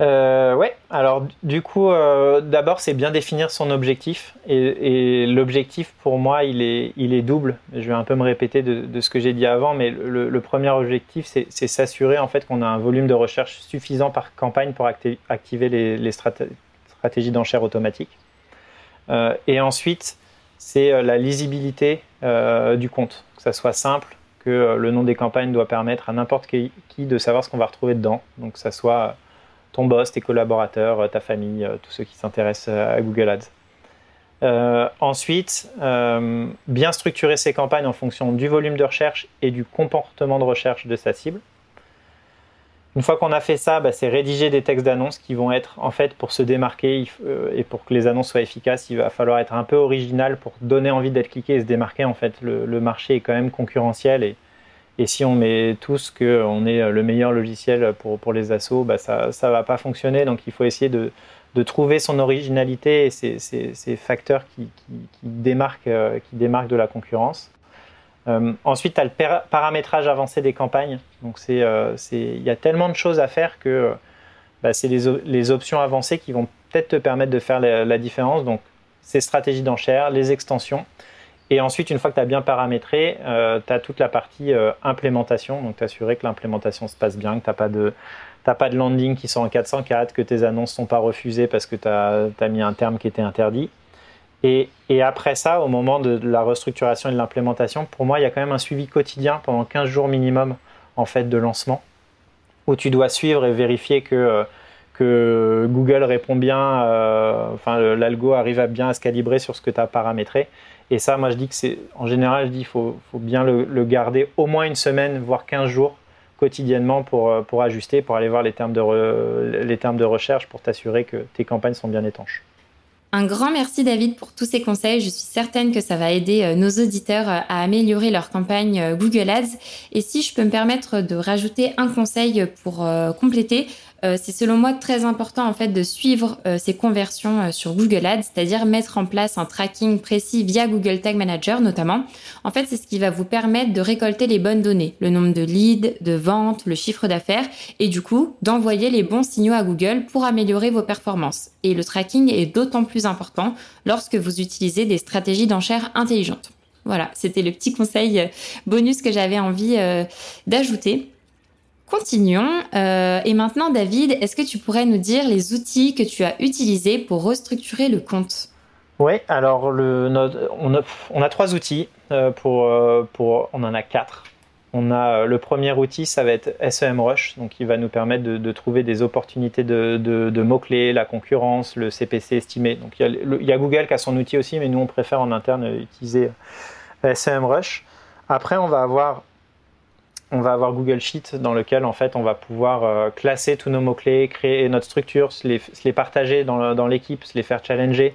Euh, ouais, alors du coup, euh, d'abord c'est bien définir son objectif. Et, l'objectif pour moi, il est, double. Je vais un peu me répéter de, ce que j'ai dit avant, mais le, premier objectif, c'est s'assurer en fait qu'on a un volume de recherche suffisant par campagne pour activer les, stratégies d'enchères automatiques. Euh, et ensuite, c'est euh, la lisibilité du compte, que ça soit simple, que le nom des campagnes doit permettre à n'importe qui, qui, de savoir ce qu'on va retrouver dedans. Donc que ça soit ton boss, tes collaborateurs, euh, ta famille, euh, tous ceux qui s'intéressent euh, à Google Ads. ensuite, bien structurer ses campagnes en fonction du volume de recherche et du comportement de recherche de sa cible. Une fois qu'on a fait ça, bah, c'est rédiger des textes d'annonces qui vont être, en fait, pour se démarquer et pour que les annonces soient efficaces, il va falloir être un peu original pour donner envie d'être cliqué et se démarquer. En fait, le, le marché est quand même concurrentiel et, et si on met tous qu'on est le meilleur logiciel pour, pour les assos, bah ça ne va pas fonctionner. Donc il faut essayer de, de trouver son originalité et ces, ces, facteurs qui, qui, démarquent, euh, qui démarquent de la concurrence. ensuite, tu as le paramétrage avancé des campagnes. Donc, il y a tellement de choses à faire que bah, c'est les, options avancées qui vont peut-être te permettre de faire la, différence. Donc, ces stratégies d'enchères, les extensions. Et ensuite, une fois que tu as bien paramétré, euh, tu as toute la partie euh, implémentation. Donc, t'assurer que l'implémentation se passe bien, que tu n'as pas, de, pas de landing qui sont en 404, que tes annonces ne sont pas refusées parce que tu as, mis un terme qui était interdit. Et, et, après ça, au moment de, la restructuration et de l'implémentation, pour moi, il y a quand même un suivi quotidien pendant 15 jours minimum en fait, de lancement où tu dois suivre et vérifier que, euh, que Google répond bien, euh, enfin l'algo arrive à bien à se calibrer sur ce que tu as paramétré. Et ça, moi je dis que c'est, en général, je dis qu'il faut, bien le, garder au moins une semaine, voire 15 jours quotidiennement pour, euh, pour ajuster, pour aller voir les termes de, les termes de recherche, pour t'assurer que tes campagnes sont bien étanches. Un grand merci David pour tous ces conseils. Je suis certaine que ça va aider euh, nos auditeurs euh, à améliorer leur campagne Google Ads. Et si je peux me permettre de rajouter un conseil pour compléter, euh, c'est selon moi très important en fait de suivre euh, ces conversions euh, sur Google Ads, c'est-à-dire mettre en place un tracking précis via Google Tag Manager notamment. En fait, c'est ce qui va vous permettre de récolter les bonnes données, le nombre de leads, de ventes, le chiffre d'affaires et du coup d'envoyer les bons signaux à Google pour améliorer vos performances. Et le tracking est d'autant plus important lorsque vous utilisez des stratégies d'enchères intelligentes. Voilà, c'était le petit conseil bonus que j'avais envie d'ajouter. Continuons. Euh, et maintenant, David, est-ce que tu pourrais nous dire les outils que tu as utilisés pour restructurer le compte? Oui, alors on, a, trois outils. Euh, pour, euh, pour, on en a quatre. On a le premier outil, ça va être SEMrush, donc il va nous permettre de, trouver des opportunités de, de, mots-clés, la concurrence, le CPC estimé. Donc il y, a, Google qui a son outil aussi, mais nous on préfère en interne utiliser SEMrush. Après, on va avoir on va avoir Google Sheet dans lequel en fait on va pouvoir euh, classer tous nos mots-clés, créer notre structure, se les, partager dans, l'équipe, se les faire challenger,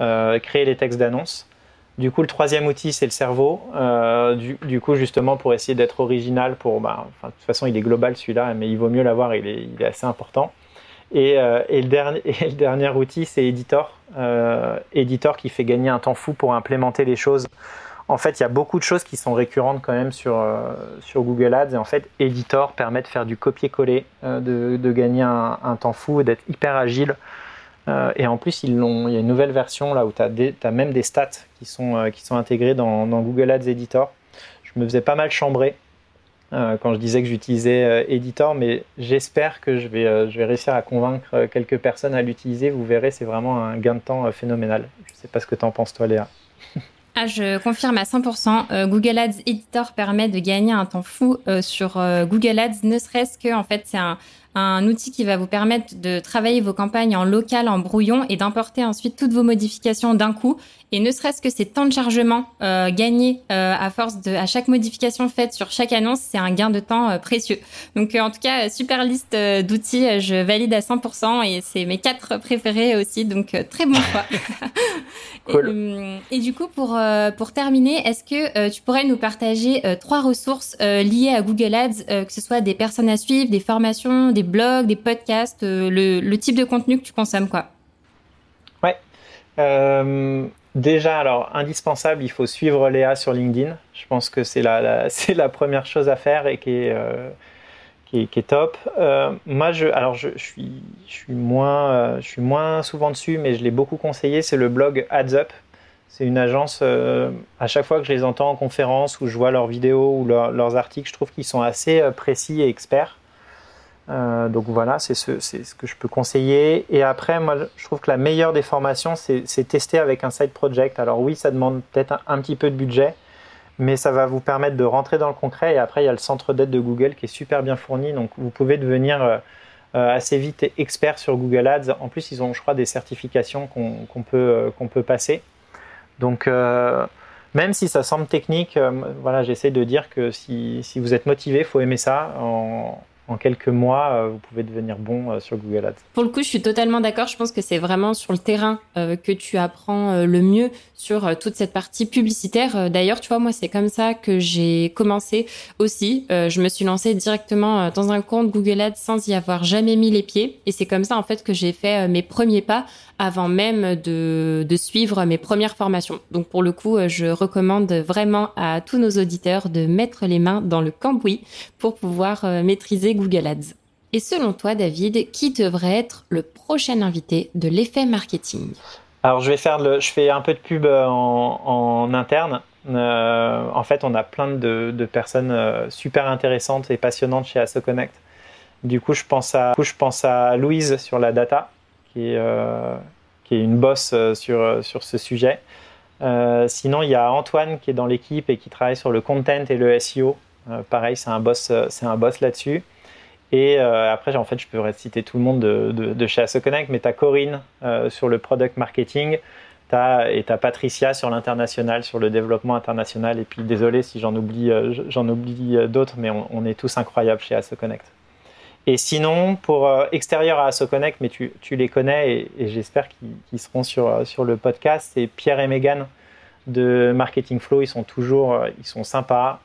euh, créer les textes d'annonce. Du coup, le troisième outil, c'est le cerveau. Euh, du, coup, justement, pour essayer d'être original, pour, bah, de toute façon, il est global celui-là, mais il vaut mieux l'avoir, il est, il est assez important. Et, le dernier, et, le dernier, outil, c'est Editor. Editor qui fait gagner un temps fou pour implémenter les choses en fait, il y a beaucoup de choses qui sont récurrentes quand même sur, euh, sur Google Ads. Et en fait, Editor permet de faire du copier-coller, euh, de, gagner un, temps fou, d'être hyper agile. Euh, et en plus, il y a une nouvelle version là où tu as, même des stats qui sont, qui sont intégrés dans, Google Ads Editor. Je me faisais pas mal chambrer quand je disais que j'utilisais Editor, mais j'espère que je vais, je vais réussir à convaincre quelques personnes à l'utiliser. Vous verrez, c'est vraiment un gain de temps phénoménal. Je ne sais pas ce que tu en penses, toi, Léa. Ah, je confirme à 100%. Euh, Google Ads Editor permet de gagner un temps fou euh, sur euh, Google Ads, ne serait-ce que en fait c'est un, un outil qui va vous permettre de travailler vos campagnes en local, en brouillon et d'importer ensuite toutes vos modifications d'un coup. Et ne serait-ce que ces temps de chargement euh, gagnés euh, à force de à chaque modification faite sur chaque annonce, c'est un gain de temps euh, précieux. Donc en tout cas, super liste d'outils, je valide à 100% et c'est mes quatre préférés aussi, donc très bon choix. et, et, du coup, pour pour terminer, est-ce que tu pourrais nous partager trois ressources liées à Google Ads, que ce soit des personnes à suivre, des formations, des blogs, des podcasts, le, type de contenu que tu consommes, quoi? Ouais. Euh, déjà, alors, indispensable, il faut suivre Léa sur LinkedIn. Je pense que c'est la, c'est la première chose à faire et qui est, euh, qui est, top. moi, je, alors, je, suis, je, suis moins, je suis moins souvent dessus, mais je l'ai beaucoup conseillé. C'est le blog Ads Up. C'est une agence, à chaque fois que je les entends en conférence ou je vois leurs vidéos ou leurs articles, je trouve qu'ils sont assez précis et experts. Euh, donc voilà, c'est ce, ce, que je peux conseiller. Et après, moi, je trouve que la meilleure des formations, c'est tester avec un side project. Alors oui, ça demande peut-être un, petit peu de budget, mais ça va vous permettre de rentrer dans le concret. Et après, il y a le centre d'aide de Google qui est super bien fourni. Donc vous pouvez devenir euh, euh, assez vite expert sur Google Ads. En plus, ils ont, je crois, des certifications qu'on peut, qu'on peut passer. Donc même si ça semble technique, voilà, j'essaie de dire que si, si vous êtes motivé, il faut aimer ça. En quelques mois, euh, vous pouvez devenir bon euh, sur Google Ads. Pour le coup, je suis totalement d'accord. Je pense que c'est vraiment sur le terrain euh, que tu apprends le mieux sur toute cette partie publicitaire. D'ailleurs, tu vois, moi, c'est comme ça que j'ai commencé aussi. je me suis lancée directement dans un compte Google Ads sans y avoir jamais mis les pieds. Et c'est comme ça, en fait, que j'ai fait mes premiers pas avant même de, de suivre mes premières formations. Donc, pour le coup, je recommande vraiment à tous nos auditeurs de mettre les mains dans le cambouis pour pouvoir maîtriser Google Ads. Et selon toi, David, qui devrait être le prochain invité de l'effet marketing? Alors, je vais faire je fais un peu de pub euh, en, interne. Euh, en fait, on a plein de, personnes euh, super intéressantes et passionnantes chez AssoConnect. Du coup, je pense à, je pense à Louise sur la data, qui est, qui est une bosse sur, sur ce sujet. sinon, il y a Antoine qui est dans l'équipe et qui travaille sur le content et le SEO. pareil, c'est un boss, c'est un boss là-dessus. Et euh, après, en fait, je pourrais citer tout le monde de, chez AssoConnect, mais tu as Corinne euh, sur le product marketing, as, et tu as Patricia sur l'international, sur le développement international. Et puis, désolé si j'en oublie, euh, j'en oublie d'autres, mais on, est tous incroyables chez AssoConnect. Et sinon, pour extérieur à AssoConnect, mais tu, tu les connais et, j'espère qu'ils seront sur, sur le podcast, c'est Pierre et Megan de Marketing Flow. Ils sont toujours ils sont sympas.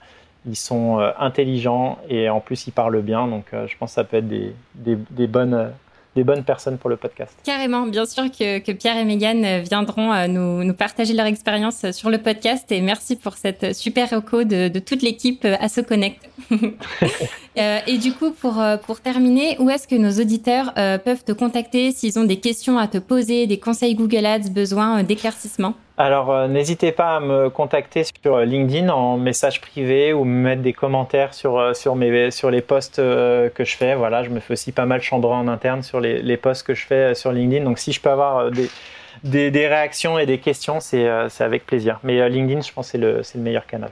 Ils sont euh, intelligents et en plus ils parlent bien. Donc euh, je pense que ça peut être des, des, bonnes, euh, des bonnes personnes pour le podcast. Carrément, bien sûr que, que Pierre et Megan viendront nous, nous, partager leur expérience sur le podcast et merci pour cette super reco de, de toute l'équipe Asso Connect. et du coup, pour, pour terminer, où est-ce que nos auditeurs peuvent te contacter s'ils ont des questions à te poser, des conseils Google Ads, besoin d'éclaircissement? Alors, euh, n'hésitez pas à me contacter sur LinkedIn en message privé ou me mettre des commentaires sur, euh, sur, mes, sur les posts euh, que je fais. Voilà, je me fais aussi pas mal chambrer en interne sur les, les posts que je fais sur LinkedIn. Donc, si je peux avoir des, des, des réactions et des questions, c'est avec plaisir. Mais LinkedIn, je pense c'est le, le meilleur canal.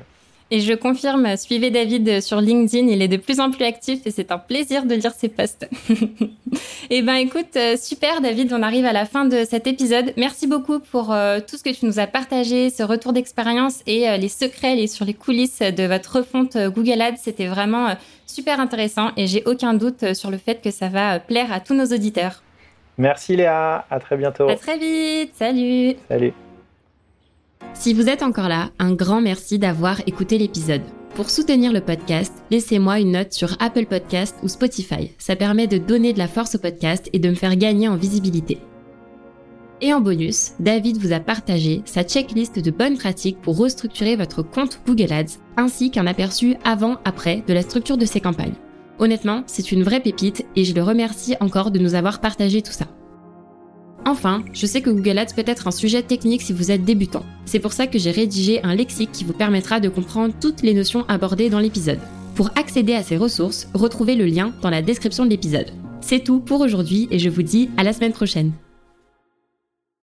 Et je confirme, suivez David sur LinkedIn, il est de plus en plus actif et c'est un plaisir de lire ses posts. eh ben écoute, euh, super David, on arrive à la fin de cet épisode. Merci beaucoup pour euh, tout ce que tu nous as partagé, ce retour d'expérience et euh, les secrets les, sur les coulisses de votre refonte Google Ads. C'était vraiment super intéressant et j'ai aucun doute sur le fait que ça va plaire à tous nos auditeurs. Merci Léa, à très bientôt. À très vite, salut. Salut. Si vous êtes encore là, un grand merci d'avoir écouté l'épisode. Pour soutenir le podcast, laissez-moi une note sur Apple Podcast ou Spotify. Ça permet de donner de la force au podcast et de me faire gagner en visibilité. Et en bonus, David vous a partagé sa checklist de bonnes pratiques pour restructurer votre compte Google Ads, ainsi qu'un aperçu avant-après de la structure de ses campagnes. Honnêtement, c'est une vraie pépite et je le remercie encore de nous avoir partagé tout ça. Enfin, je sais que Google Ads peut être un sujet technique si vous êtes débutant. C'est pour ça que j'ai rédigé un lexique qui vous permettra de comprendre toutes les notions abordées dans l'épisode. Pour accéder à ces ressources, retrouvez le lien dans la description de l'épisode. C'est tout pour aujourd'hui et je vous dis à la semaine prochaine.